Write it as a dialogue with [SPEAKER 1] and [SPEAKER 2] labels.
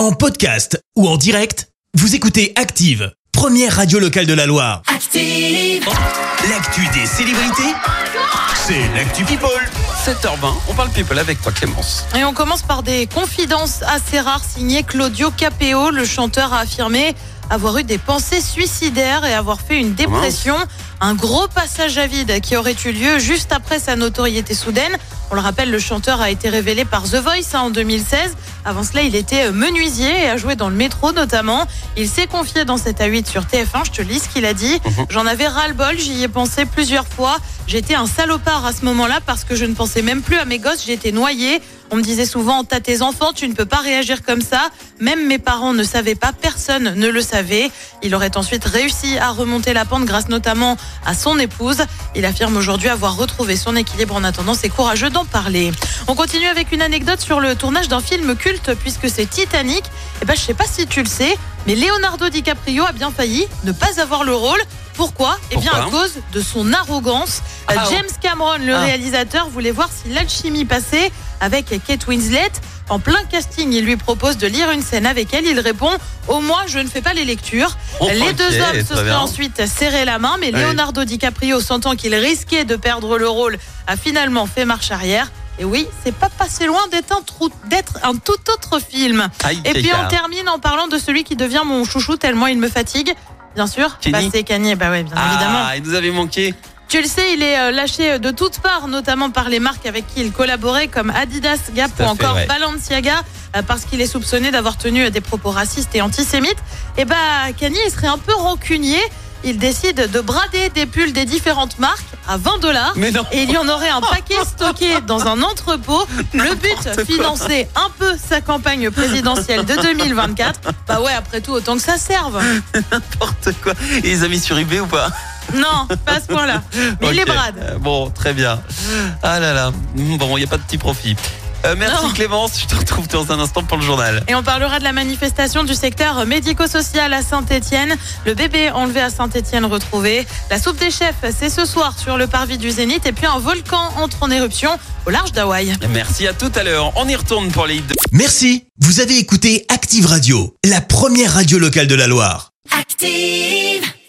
[SPEAKER 1] En podcast ou en direct, vous écoutez Active, première radio locale de la Loire.
[SPEAKER 2] Active.
[SPEAKER 1] L'actu des célébrités, c'est l'actu People.
[SPEAKER 3] 7h20, on parle people avec toi Clémence.
[SPEAKER 4] Et on commence par des confidences assez rares signées Claudio Capeo. Le chanteur a affirmé avoir eu des pensées suicidaires et avoir fait une dépression. Un gros passage à vide qui aurait eu lieu juste après sa notoriété soudaine. On le rappelle, le chanteur a été révélé par The Voice hein, en 2016. Avant cela, il était menuisier et a joué dans le métro notamment. Il s'est confié dans cette A8 sur TF1. Je te lis ce qu'il a dit. J'en avais ras-le-bol, j'y ai pensé plusieurs fois. J'étais un salopard à ce moment-là parce que je ne pensais même plus à mes gosses, j'étais noyé. On me disait souvent, t'as tes enfants, tu ne peux pas réagir comme ça. Même mes parents ne savaient pas, personne ne le savait. Il aurait ensuite réussi à remonter la pente grâce notamment à son épouse. Il affirme aujourd'hui avoir retrouvé son équilibre en attendant. C'est courageux d'en parler. On continue avec une anecdote sur le tournage d'un film culte puisque c'est Titanic. Et ben, je sais pas si tu le sais, mais Leonardo DiCaprio a bien failli ne pas avoir le rôle. Pourquoi? Eh bien, à cause de son arrogance.
[SPEAKER 3] Ah,
[SPEAKER 4] James Cameron, le
[SPEAKER 3] Ah.
[SPEAKER 4] réalisateur, voulait voir si l'alchimie passait avec Kate Winslet. En plein casting, il lui propose de lire une scène avec elle. Il répond Au moins, je ne fais pas les lectures.
[SPEAKER 3] Oh,
[SPEAKER 4] les deux hommes se
[SPEAKER 3] bien.
[SPEAKER 4] ensuite serré la main, mais
[SPEAKER 3] Oui.
[SPEAKER 4] Leonardo DiCaprio, sentant qu'il risquait de perdre le rôle, a finalement fait marche arrière. Et oui, c'est pas passé loin d'être un, trou- d'être un tout autre film.
[SPEAKER 3] Aïe,
[SPEAKER 4] Et puis on termine en parlant de celui qui devient mon chouchou tellement il me fatigue. Bien sûr, bah, c'est Kanye, bah ouais, bien évidemment.
[SPEAKER 3] Ah, il nous avait manqué.
[SPEAKER 4] Tu le sais, il est euh, lâché de toutes parts, notamment par les marques avec qui il collaborait, comme Adidas, Gap ou encore
[SPEAKER 3] ouais.
[SPEAKER 4] Balenciaga, euh, parce qu'il est soupçonné d'avoir tenu euh, des propos racistes et antisémites. Et bah, Kanye, il serait un peu rancunier. Il décide de brader des pulls des différentes marques à 20 dollars. Et il y en aurait un paquet stocké dans un entrepôt. Le but, financer un peu sa campagne présidentielle de 2024. Bah ouais, après tout, autant que ça serve.
[SPEAKER 3] N'importe quoi. Et les amis sur eBay ou pas?
[SPEAKER 4] Non, pas à ce point-là. Mais il les
[SPEAKER 3] Ok.
[SPEAKER 4] brade.
[SPEAKER 3] Bon, très bien. Ah là là. Bon, il n'y a pas de petit profit. Euh, merci
[SPEAKER 4] Non.
[SPEAKER 3] Clémence, je te retrouve dans un instant pour le journal.
[SPEAKER 4] Et on parlera de la manifestation du secteur médico-social à Saint-Etienne. Le bébé enlevé à Saint-Etienne retrouvé. La soupe des chefs, c'est ce soir sur le parvis du Zénith. Et puis un volcan entre en éruption au large d'Hawaï.
[SPEAKER 3] Merci à tout à l'heure. On y retourne pour les hits de
[SPEAKER 1] Merci, vous avez écouté Active Radio, la première radio locale de la Loire.
[SPEAKER 2] Active.